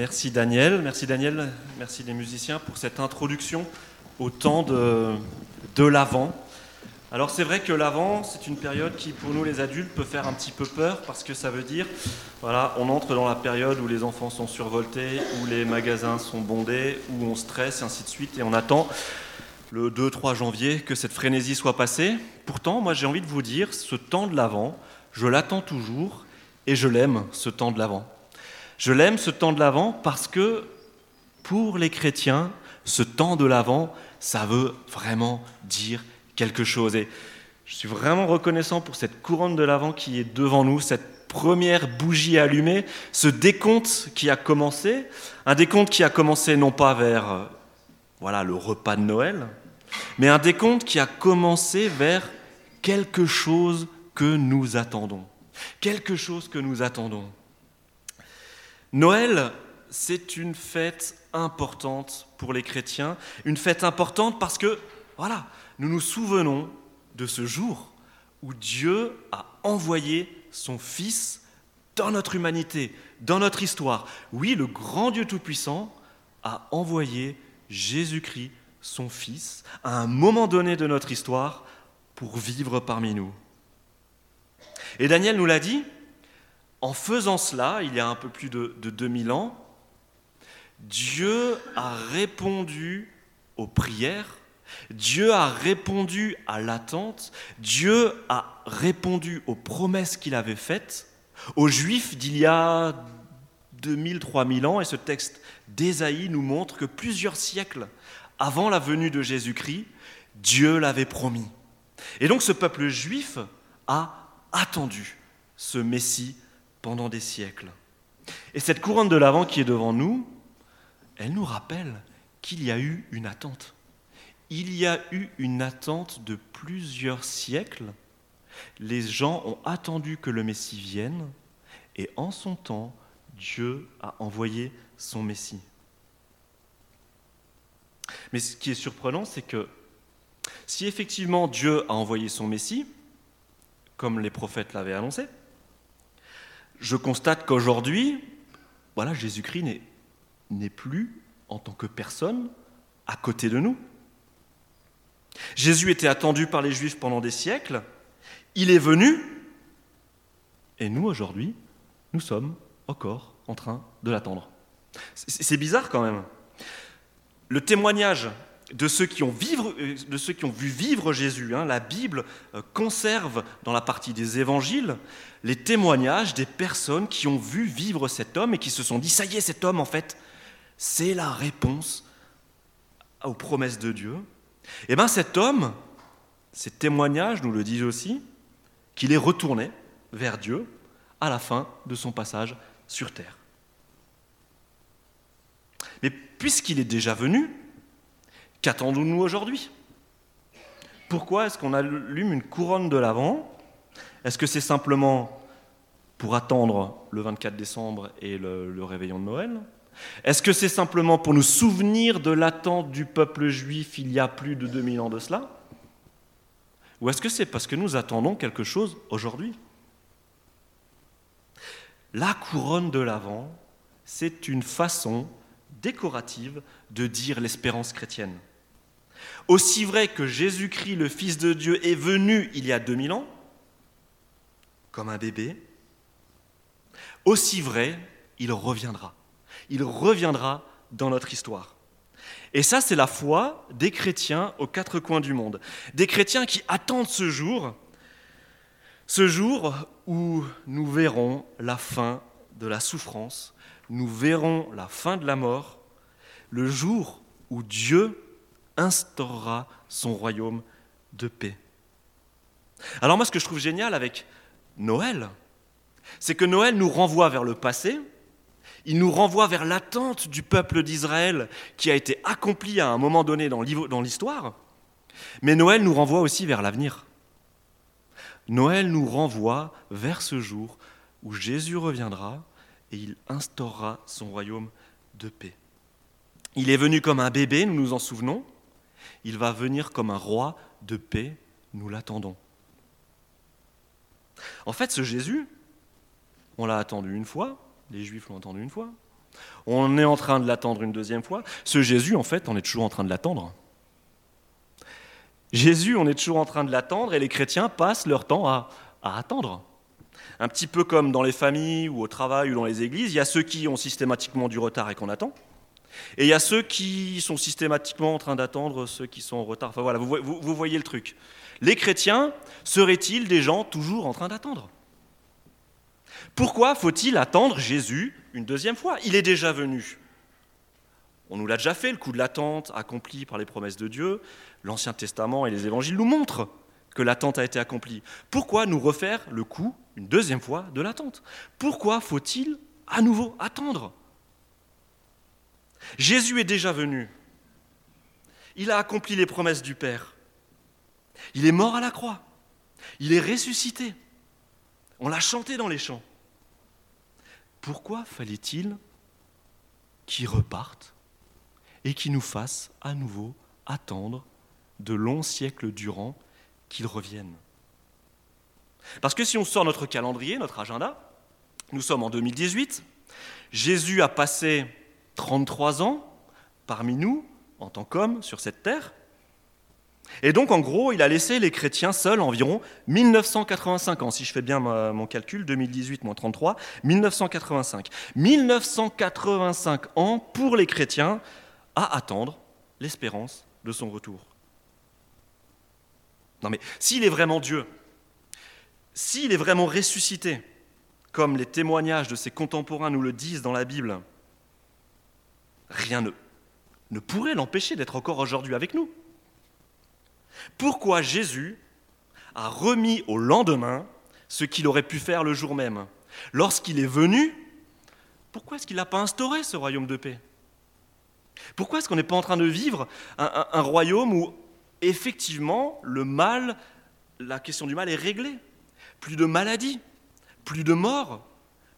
Merci Daniel, merci Daniel, merci les musiciens pour cette introduction au temps de, de l'Avent. Alors c'est vrai que l'Avent, c'est une période qui pour nous les adultes peut faire un petit peu peur parce que ça veut dire, voilà, on entre dans la période où les enfants sont survoltés, où les magasins sont bondés, où on stresse et ainsi de suite et on attend le 2-3 janvier que cette frénésie soit passée. Pourtant, moi j'ai envie de vous dire, ce temps de l'Avent, je l'attends toujours et je l'aime, ce temps de l'Avent. Je l'aime, ce temps de l'Avent, parce que pour les chrétiens, ce temps de l'Avent, ça veut vraiment dire quelque chose. Et je suis vraiment reconnaissant pour cette couronne de l'Avent qui est devant nous, cette première bougie allumée, ce décompte qui a commencé, un décompte qui a commencé non pas vers voilà le repas de Noël, mais un décompte qui a commencé vers quelque chose que nous attendons. Quelque chose que nous attendons. Noël, c'est une fête importante pour les chrétiens, une fête importante parce que, voilà, nous nous souvenons de ce jour où Dieu a envoyé son Fils dans notre humanité, dans notre histoire. Oui, le grand Dieu Tout-Puissant a envoyé Jésus-Christ, son Fils, à un moment donné de notre histoire pour vivre parmi nous. Et Daniel nous l'a dit, en faisant cela, il y a un peu plus de, de 2000 ans, Dieu a répondu aux prières, Dieu a répondu à l'attente, Dieu a répondu aux promesses qu'il avait faites aux Juifs d'il y a 2000, 3000 ans, et ce texte d'Ésaïe nous montre que plusieurs siècles avant la venue de Jésus-Christ, Dieu l'avait promis. Et donc ce peuple juif a attendu ce Messie pendant des siècles. Et cette couronne de l'Avent qui est devant nous, elle nous rappelle qu'il y a eu une attente. Il y a eu une attente de plusieurs siècles. Les gens ont attendu que le Messie vienne et en son temps, Dieu a envoyé son Messie. Mais ce qui est surprenant, c'est que si effectivement Dieu a envoyé son Messie, comme les prophètes l'avaient annoncé, je constate qu'aujourd'hui, voilà, Jésus-Christ n'est plus en tant que personne à côté de nous. Jésus était attendu par les Juifs pendant des siècles, il est venu, et nous aujourd'hui, nous sommes encore en train de l'attendre. C'est bizarre quand même. Le témoignage de ceux qui ont, de ceux qui ont vu vivre Jésus, hein, la Bible euh, conserve dans la partie des évangiles les témoignages des personnes qui ont vu vivre cet homme et qui se sont dit, ça y est, cet homme, en fait, c'est la réponse aux promesses de Dieu. Et eh bien cet homme, ces témoignages nous le disent aussi, qu'il est retourné vers Dieu à la fin de son passage sur terre. Mais puisqu'il est déjà venu, qu'attendons-nous aujourd'hui? Pourquoi est-ce qu'on allume une couronne de l'Avent? Est-ce que c'est simplement pour attendre le 24 décembre et le, réveillon de Noël? Est-ce que c'est simplement pour nous souvenir de l'attente du peuple juif il y a plus de 2000 ans de cela? Ou est-ce que c'est parce que nous attendons quelque chose aujourd'hui? La couronne de l'Avent, c'est une façon décorative de dire l'espérance chrétienne. Aussi vrai que Jésus-Christ, le Fils de Dieu, est venu il y a 2000 ans, comme un bébé, aussi vrai, il reviendra. Il reviendra dans notre histoire. Et ça, c'est la foi des chrétiens aux quatre coins du monde. Des chrétiens qui attendent ce jour ce jour où nous verrons la fin de la souffrance, nous verrons la fin de la mort, le jour où Dieu instaurera son royaume de paix. Alors moi, ce que je trouve génial avec Noël, c'est que Noël nous renvoie vers le passé, il nous renvoie vers l'attente du peuple d'Israël qui a été accomplie à un moment donné dans l'histoire, mais Noël nous renvoie aussi vers l'avenir. Noël nous renvoie vers ce jour où Jésus reviendra et il instaurera son royaume de paix. Il est venu comme un bébé, nous nous en souvenons. Il va venir comme un roi de paix, nous l'attendons. En fait, ce Jésus, on l'a attendu une fois, les Juifs l'ont attendu une fois, On est en train de l'attendre une deuxième fois. Ce Jésus, en fait, on est toujours en train de l'attendre. Jésus, on est toujours en train de l'attendre et les chrétiens passent leur temps à, attendre. Un petit peu comme dans les familles ou au travail ou dans les églises, il y a ceux qui ont systématiquement du retard et qu'on attend. Et il y a ceux qui sont systématiquement en train d'attendre ceux qui sont en retard. Enfin voilà, vous, voyez le truc. Les chrétiens seraient-ils des gens toujours en train d'attendre? Pourquoi faut-il attendre Jésus une deuxième fois? Il est déjà venu. On nous l'a déjà fait, le coup de l'attente accompli par les promesses de Dieu. L'Ancien Testament et les évangiles nous montrent que l'attente a été accomplie. Pourquoi nous refaire le coup, une deuxième fois, de l'attente? Pourquoi faut-il à nouveau attendre? Jésus est déjà venu. Il a accompli les promesses du Père. Il est mort à la croix. Il est ressuscité. On l'a chanté dans les chants. Pourquoi fallait-il qu'il reparte et qu'il nous fasse à nouveau attendre de longs siècles durant qu'il revienne? Parce que si on sort notre calendrier, notre agenda, nous sommes en 2018, Jésus a passé 33 ans parmi nous en tant qu'homme sur cette terre, et donc, en gros, il a laissé les chrétiens seuls environ 1985 ans. Si je fais bien mon calcul, 2018 moins 33, 1985. 1985 ans pour les chrétiens à attendre l'espérance de son retour. Non mais s'il est vraiment Dieu, s'il est vraiment ressuscité, comme les témoignages de ses contemporains nous le disent dans la Bible, rien ne, pourrait l'empêcher d'être encore aujourd'hui avec nous. Pourquoi Jésus a remis au lendemain ce qu'il aurait pu faire le jour même? Lorsqu'il est venu, pourquoi est-ce qu'il n'a pas instauré ce royaume de paix? Pourquoi est-ce qu'on n'est pas en train de vivre un, royaume où effectivement le mal, la question du mal est réglée? Plus de maladies, plus de morts.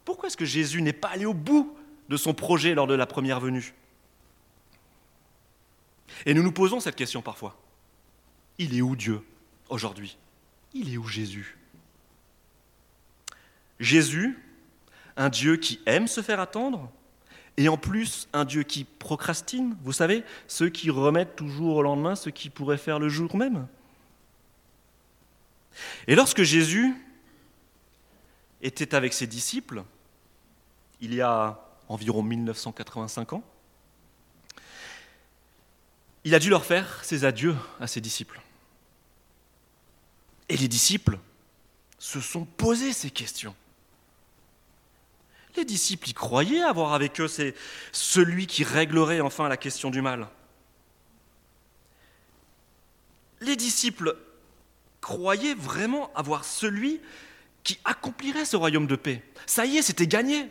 Pourquoi est-ce que Jésus n'est pas allé au bout de son projet lors de la première venue? Et nous nous posons cette question parfois. Il est où Dieu aujourd'hui? Il est où Jésus? Jésus, un Dieu qui aime se faire attendre, et en plus un Dieu qui procrastine, vous savez, ceux qui remettent toujours au lendemain ce qui pourrait faire le jour même. Et lorsque Jésus était avec ses disciples, il y a environ 1985 ans, il a dû leur faire ses adieux à ses disciples. Et les disciples se sont posés ces questions. Les disciples y croyaient avoir avec eux celui qui réglerait enfin la question du mal. Les disciples croyaient vraiment avoir celui qui accomplirait ce royaume de paix. Ça y est, c'était gagné.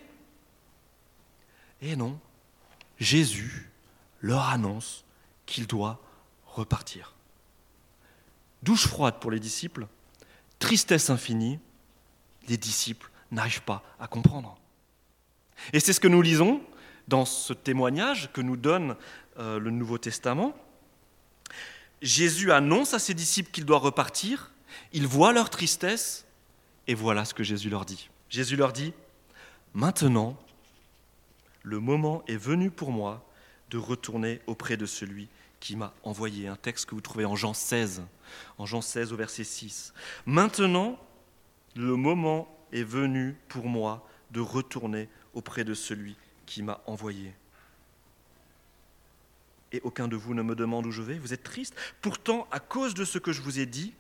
Et non, Jésus leur annonce qu'il doit repartir. Douche froide pour les disciples, tristesse infinie, les disciples n'arrivent pas à comprendre. Et c'est ce que nous lisons dans ce témoignage que nous donne euh, le Nouveau Testament. Jésus annonce à ses disciples qu'il doit repartir, ils voient leur tristesse, et voilà ce que Jésus leur dit. Jésus leur dit, Maintenant, le moment est venu pour moi de retourner auprès de celui qui m'a envoyé. Un texte que vous trouvez en Jean 16, en Jean 16 au verset 6. Maintenant, le moment est venu pour moi de retourner auprès de celui qui m'a envoyé. Et aucun de vous ne me demande où je vais, vous êtes triste. Pourtant, à cause de ce que je vous ai dit,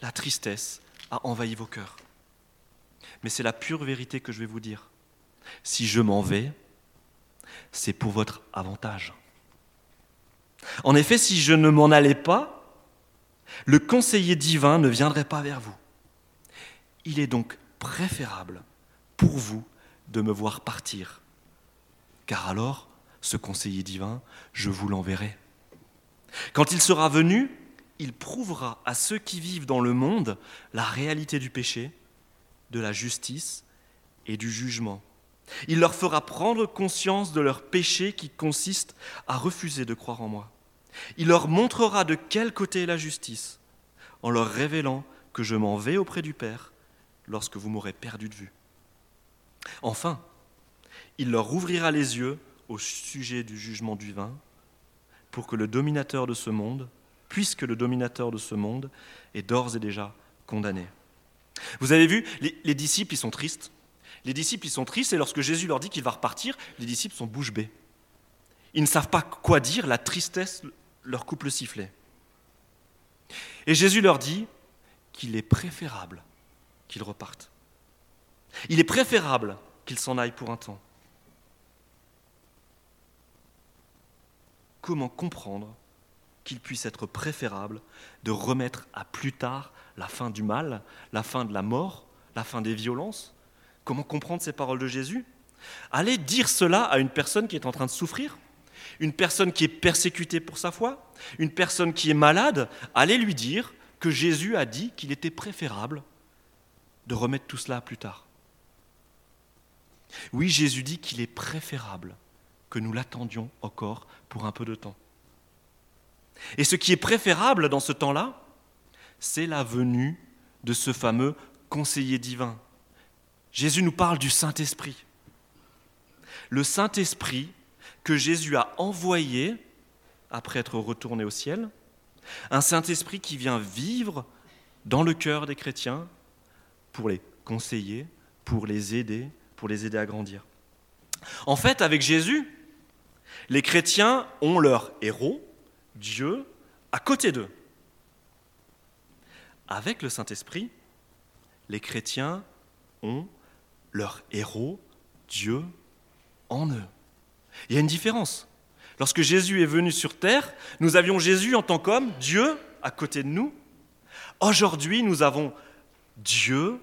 la tristesse a envahi vos cœurs. Mais c'est la pure vérité que je vais vous dire. Si je m'en vais, c'est pour votre avantage. En effet, si je ne m'en allais pas, le conseiller divin ne viendrait pas vers vous. Il est donc préférable pour vous de me voir partir, car alors, ce conseiller divin, je vous l'enverrai. Quand il sera venu, il prouvera à ceux qui vivent dans le monde la réalité du péché, de la justice et du jugement. Il leur fera prendre conscience de leur péché qui consiste à refuser de croire en moi. Il leur montrera de quel côté est la justice, en leur révélant que je m'en vais auprès du Père lorsque vous m'aurez perdu de vue. Enfin, il leur ouvrira les yeux au sujet du jugement divin pour que le dominateur de ce monde, puisque le dominateur de ce monde est d'ores et déjà condamné. Vous avez vu, les, disciples, ils sont tristes. Les disciples, ils sont tristes, et lorsque Jésus leur dit qu'il va repartir, les disciples sont bouche bée. Ils ne savent pas quoi dire, la tristesse leur coupe le sifflet. Et Jésus leur dit qu'il est préférable qu'ils repartent. Il est préférable qu'ils s'en aillent pour un temps. Comment comprendre qu'il puisse être préférable de remettre à plus tard la fin du mal, la fin de la mort, la fin des violences Comment comprendre ces paroles de Jésus? Allez dire cela à une personne qui est en train de souffrir, une personne qui est persécutée pour sa foi, une personne qui est malade, allez lui dire que Jésus a dit qu'il était préférable de remettre tout cela plus tard. Oui, Jésus dit qu'il est préférable que nous l'attendions encore pour un peu de temps. Et ce qui est préférable dans ce temps-là, c'est la venue de ce fameux conseiller divin. Jésus nous parle du Saint-Esprit. Le Saint-Esprit que Jésus a envoyé après être retourné au ciel, un Saint-Esprit qui vient vivre dans le cœur des chrétiens pour les conseiller, pour les aider, pour les aider à grandir. En fait, avec Jésus, les chrétiens ont leur héros, Dieu, à côté d'eux. Avec le Saint-Esprit, les chrétiens ont leur héros, Dieu, en eux. Il y a une différence. Lorsque Jésus est venu sur terre, nous avions Jésus en tant qu'homme, Dieu, à côté de nous. Aujourd'hui, nous avons Dieu,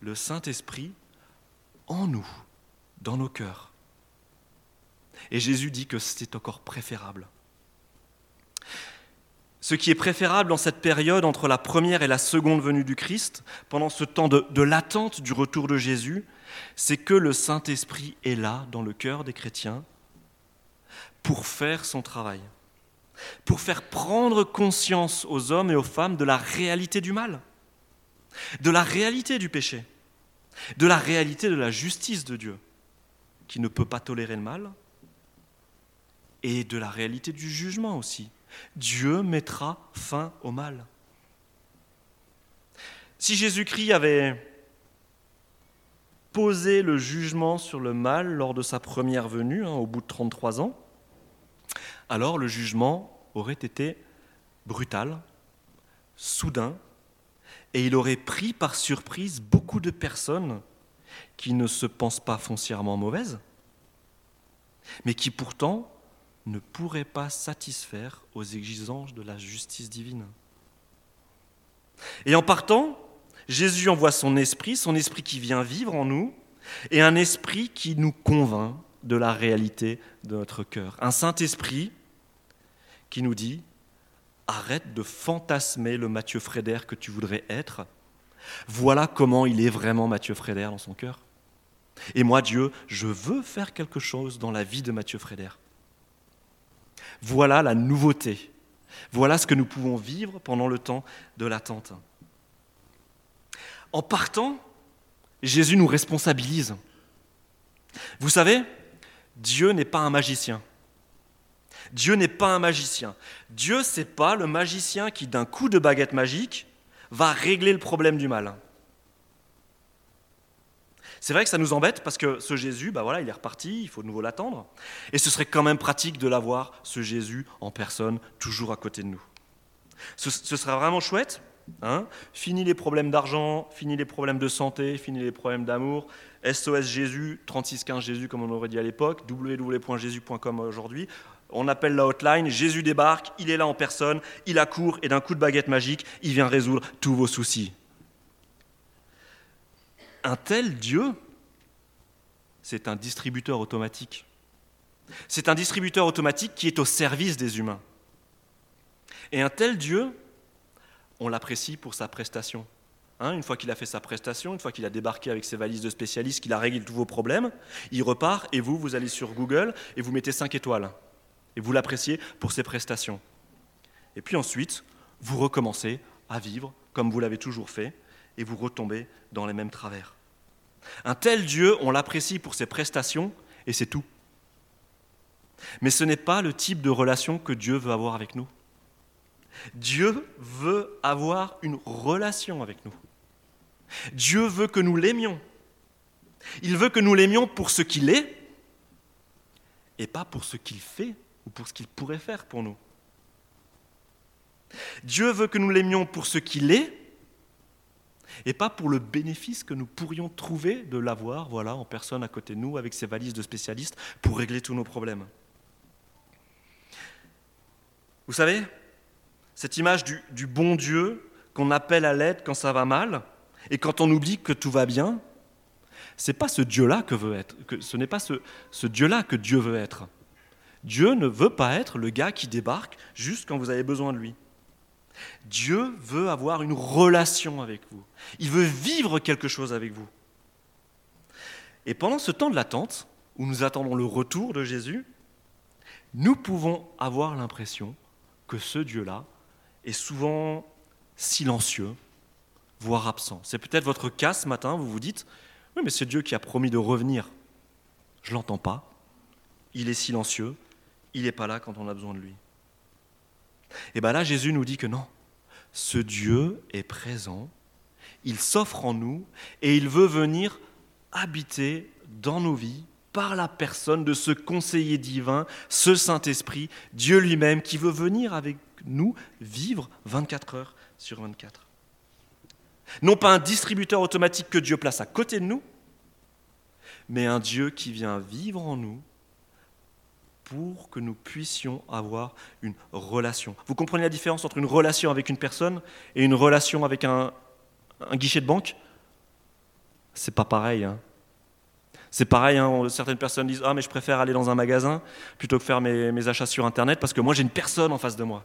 le Saint-Esprit, en nous, dans nos cœurs. Et Jésus dit que c'est encore préférable. Ce qui est préférable dans cette période entre la première et la seconde venue du Christ, pendant ce temps de, de l'attente du retour de Jésus, c'est que le Saint-Esprit est là dans le cœur des chrétiens pour faire son travail, pour faire prendre conscience aux hommes et aux femmes de la réalité du mal, de la réalité du péché, de la réalité de la justice de Dieu, qui ne peut pas tolérer le mal, et de la réalité du jugement aussi. Dieu mettra fin au mal. Si Jésus-Christ avait posé le jugement sur le mal lors de sa première venue, hein, au bout de 33 ans, alors le jugement aurait été brutal, soudain, et il aurait pris par surprise beaucoup de personnes qui ne se pensent pas foncièrement mauvaises, mais qui pourtant ne pourraient pas satisfaire aux exigences de la justice divine. Et en partant, Jésus envoie son esprit, son esprit qui vient vivre en nous, et un esprit qui nous convainc de la réalité de notre cœur. Un Saint-Esprit qui nous dit, arrête de fantasmer le Mathieu Frédère que tu voudrais être. Voilà comment il est vraiment Mathieu Frédère dans son cœur. Et moi, Dieu, je veux faire quelque chose dans la vie de Mathieu Frédère. Voilà la nouveauté. Voilà ce que nous pouvons vivre pendant le temps de l'attente. En partant, Jésus nous responsabilise. Vous savez, Dieu n'est pas un magicien. Dieu n'est pas un magicien. Dieu, c'est pas le magicien qui, d'un coup de baguette magique, va régler le problème du mal. C'est vrai que ça nous embête parce que ce Jésus, bah voilà, il est reparti, il faut de nouveau l'attendre. Et ce serait quand même pratique de l'avoir, ce Jésus en personne, toujours à côté de nous. Ce, serait vraiment chouette. Hein fini les problèmes d'argent, fini les problèmes de santé, fini les problèmes d'amour. SOS Jésus, 3615 Jésus comme on aurait dit à l'époque, www.jésus.com aujourd'hui. On appelle la hotline, Jésus débarque, il est là en personne, il accourt et d'un coup de baguette magique, il vient résoudre tous vos soucis. Un tel Dieu, c'est un distributeur automatique. C'est un distributeur automatique qui est au service des humains. Et un tel Dieu, on l'apprécie pour sa prestation. Hein, une fois qu'il a fait sa prestation, une fois qu'il a débarqué avec ses valises de spécialistes, qu'il a réglé tous vos problèmes, il repart et vous, vous allez sur Google et vous mettez 5 étoiles. Et vous l'appréciez pour ses prestations. Et puis ensuite, vous recommencez à vivre comme vous l'avez toujours fait et vous retombez dans les mêmes travers. Un tel Dieu, on l'apprécie pour ses prestations et c'est tout. Mais ce n'est pas le type de relation que Dieu veut avoir avec nous. Dieu veut avoir une relation avec nous. Dieu veut que nous l'aimions. Il veut que nous l'aimions pour ce qu'il est et pas pour ce qu'il fait ou pour ce qu'il pourrait faire pour nous. Dieu veut que nous l'aimions pour ce qu'il est et pas pour le bénéfice que nous pourrions trouver de l'avoir voilà, en personne à côté de nous avec ses valises de spécialistes pour régler tous nos problèmes. Vous savez, cette image du, bon Dieu qu'on appelle à l'aide quand ça va mal et quand on oublie que tout va bien, c'est pas ce Dieu-là que veut être, ce n'est pas ce Dieu-là que Dieu veut être. Dieu ne veut pas être le gars qui débarque juste quand vous avez besoin de lui. Dieu veut avoir une relation avec vous. Il veut vivre quelque chose avec vous. Et pendant ce temps de l'attente, où nous attendons le retour de Jésus, nous pouvons avoir l'impression que ce Dieu-là est souvent silencieux, voire absent. C'est peut-être votre cas ce matin, vous vous dites, oui mais c'est Dieu qui a promis de revenir. Je ne l'entends pas, il est silencieux, il n'est pas là quand on a besoin de lui. Et bien là, Jésus nous dit que non, ce Dieu est présent, il s'offre en nous et il veut venir habiter dans nos vies par la personne de ce conseiller divin, ce Saint-Esprit, Dieu lui-même, qui veut venir avec nous vivre 24 heures sur 24. Non pas un distributeur automatique que Dieu place à côté de nous, mais un Dieu qui vient vivre en nous pour que nous puissions avoir une relation. Vous comprenez la différence entre une relation avec une personne et une relation avec un, guichet de banque? C'est pas pareil. Hein. C'est pareil, hein, certaines personnes disent Ah, mais je préfère aller dans un magasin plutôt que faire mes, mes achats sur Internet parce que moi j'ai une personne en face de moi.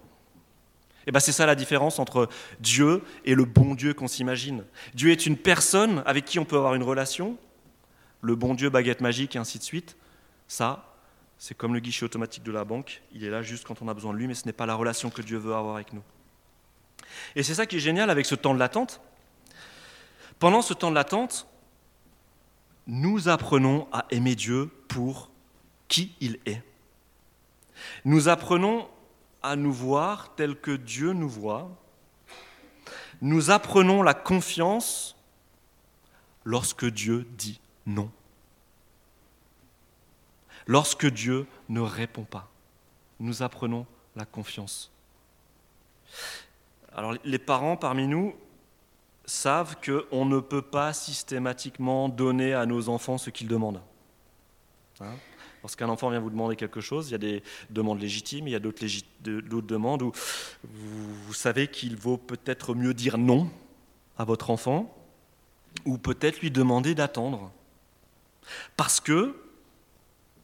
Et eh bien c'est ça la différence entre Dieu et le bon Dieu qu'on s'imagine. Dieu est une personne avec qui on peut avoir une relation, le bon Dieu baguette magique et ainsi de suite. Ça, c'est comme le guichet automatique de la banque, il est là juste quand on a besoin de lui, mais ce n'est pas la relation que Dieu veut avoir avec nous. Et c'est ça qui est génial avec ce temps de l'attente. Pendant ce temps de l'attente, nous apprenons à aimer Dieu pour qui il est. Nous apprenons à nous voir tel que Dieu nous voit. Nous apprenons la confiance lorsque Dieu dit non lorsque Dieu ne répond pas. Nous apprenons la confiance. Alors les parents parmi nous savent qu'on ne peut pas systématiquement donner à nos enfants ce qu'ils demandent. Hein? Lorsqu'un enfant vient vous demander quelque chose, il y a des demandes légitimes, il y a d'autres, demandes où vous savez qu'il vaut peut-être mieux dire non à votre enfant, ou peut-être lui demander d'attendre. Parce que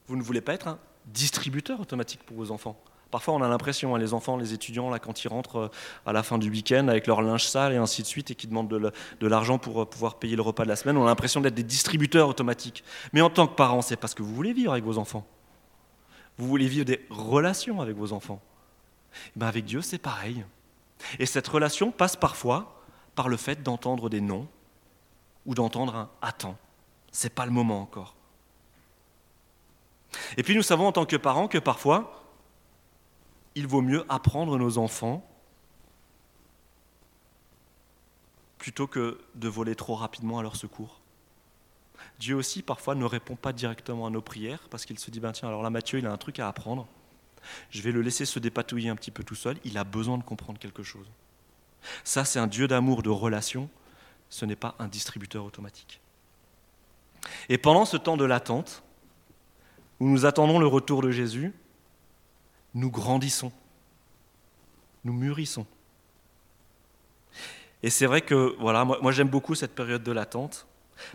vous ne voulez pas être un distributeur automatique pour vos enfants. Parfois, on a l'impression, hein, les enfants, les étudiants, là, quand ils rentrent euh, à la fin du week-end avec leur linge sale et ainsi de suite, et qui demandent de l'argent pour euh, pouvoir payer le repas de la semaine, on a l'impression d'être des distributeurs automatiques. Mais en tant que parent, c'est parce que vous voulez vivre avec vos enfants. Vous voulez vivre des relations avec vos enfants. Eh ben avec Dieu, c'est pareil. Et cette relation passe parfois par le fait d'entendre des non ou d'entendre un attends. C'est pas le moment encore. Et puis nous savons en tant que parents que parfois, il vaut mieux apprendre nos enfants plutôt que de voler trop rapidement à leur secours. Dieu aussi parfois ne répond pas directement à nos prières parce qu'il se dit, ben tiens, alors là Mathieu, il a un truc à apprendre, je vais le laisser se dépatouiller un petit peu tout seul, il a besoin de comprendre quelque chose. Ça, c'est un Dieu d'amour, de relation, ce n'est pas un distributeur automatique. Et pendant ce temps de l'attente, où nous attendons le retour de Jésus, nous grandissons, nous mûrissons. Et c'est vrai que voilà, moi, j'aime beaucoup cette période de l'attente,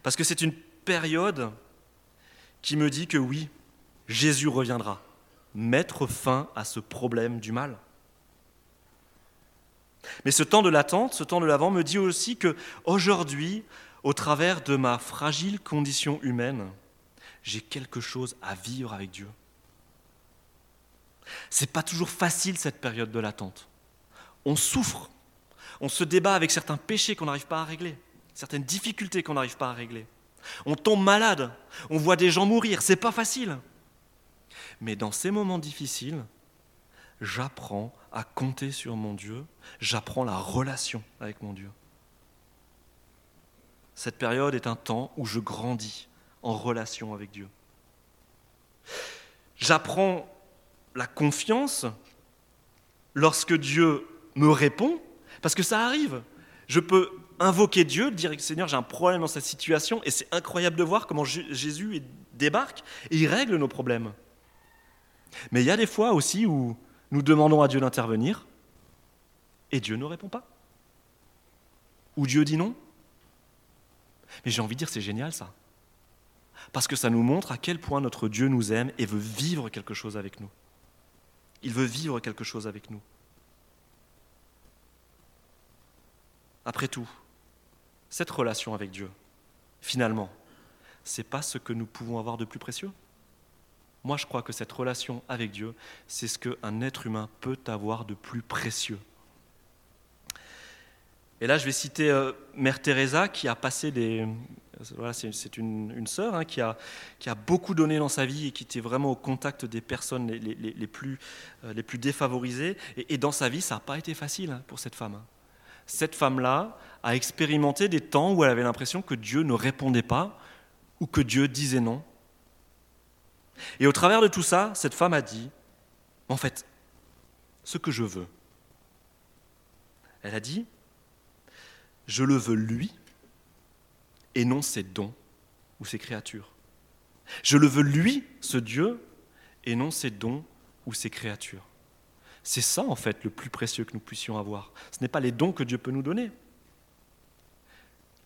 parce que c'est une période qui me dit que oui, Jésus reviendra, mettre fin à ce problème du mal. Mais ce temps de l'attente, ce temps de l'avant me dit aussi que aujourd'hui, au travers de ma fragile condition humaine, j'ai quelque chose à vivre avec Dieu. C'est pas toujours facile cette période de l'attente. On souffre, on se débat avec certains péchés qu'on n'arrive pas à régler, certaines difficultés qu'on n'arrive pas à régler. On tombe malade, on voit des gens mourir, c'est pas facile. Mais dans ces moments difficiles, j'apprends à compter sur mon Dieu, j'apprends la relation avec mon Dieu. Cette période est un temps où je grandis en relation avec Dieu. J'apprends la confiance lorsque Dieu me répond, parce que ça arrive. Je peux invoquer Dieu, dire Seigneur, j'ai un problème dans cette situation, et c'est incroyable de voir comment Jésus débarque et il règle nos problèmes. Mais il y a des fois aussi où nous demandons à Dieu d'intervenir et Dieu ne répond pas. Ou Dieu dit non. Mais j'ai envie de dire, c'est génial ça. Parce que ça nous montre à quel point notre Dieu nous aime et veut vivre quelque chose avec nous. Il veut vivre quelque chose avec nous. Après tout, cette relation avec Dieu, finalement, c'est pas ce que nous pouvons avoir de plus précieux? Moi, je crois que cette relation avec Dieu, c'est ce qu'un être humain peut avoir de plus précieux. Et là, je vais citer euh, Mère Teresa qui a passé des. C'est une, sœur hein, qui, a, beaucoup donné dans sa vie et qui était vraiment au contact des personnes les, euh, plus défavorisées. Et, et, dans sa vie, ça n'a pas été facile hein, pour cette femme. Hein. Cette femme-là a expérimenté des temps où elle avait l'impression que Dieu ne répondait pas ou que Dieu disait non. Et au travers de tout ça, cette femme a dit, en fait, ce que je veux. Elle a dit, je le veux lui et non ses dons ou ses créatures. Je le veux lui, ce Dieu, et non ses dons ou ses créatures. C'est ça, en fait, le plus précieux que nous puissions avoir. Ce n'est pas les dons que Dieu peut nous donner.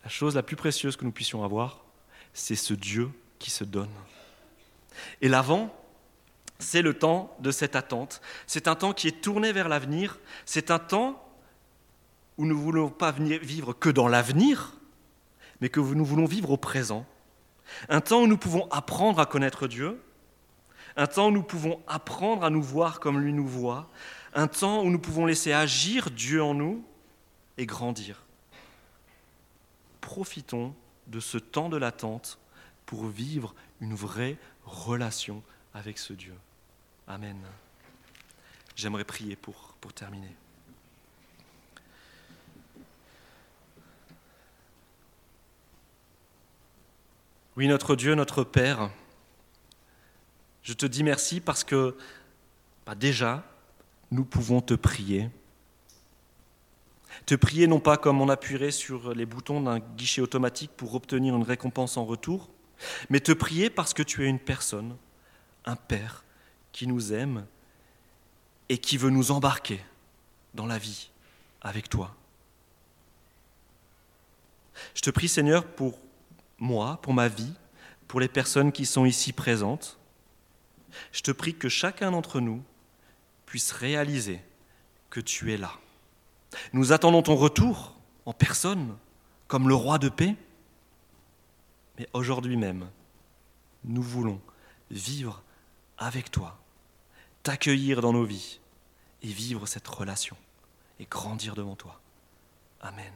La chose la plus précieuse que nous puissions avoir, c'est ce Dieu qui se donne. Et l'avant, c'est le temps de cette attente. C'est un temps qui est tourné vers l'avenir. C'est un temps où nous ne voulons pas vivre que dans l'avenir, mais que nous voulons vivre au présent. Un temps où nous pouvons apprendre à connaître Dieu. Un temps où nous pouvons apprendre à nous voir comme lui nous voit. Un temps où nous pouvons laisser agir Dieu en nous et grandir. Profitons de ce temps de l'attente pour vivre une vraie relation avec ce Dieu. Amen. J'aimerais prier pour, pour terminer. Oui, notre Dieu, notre Père, je te dis merci parce que bah déjà, nous pouvons te prier. Te prier non pas comme on appuierait sur les boutons d'un guichet automatique pour obtenir une récompense en retour, mais te prier parce que tu es une personne, un Père qui nous aime et qui veut nous embarquer dans la vie avec toi. Je te prie Seigneur pour moi, pour ma vie, pour les personnes qui sont ici présentes. Je te prie que chacun d'entre nous puisse réaliser que tu es là. Nous attendons ton retour en personne, comme le roi de paix. Mais aujourd'hui même, nous voulons vivre avec toi, t'accueillir dans nos vies et vivre cette relation et grandir devant toi. Amen.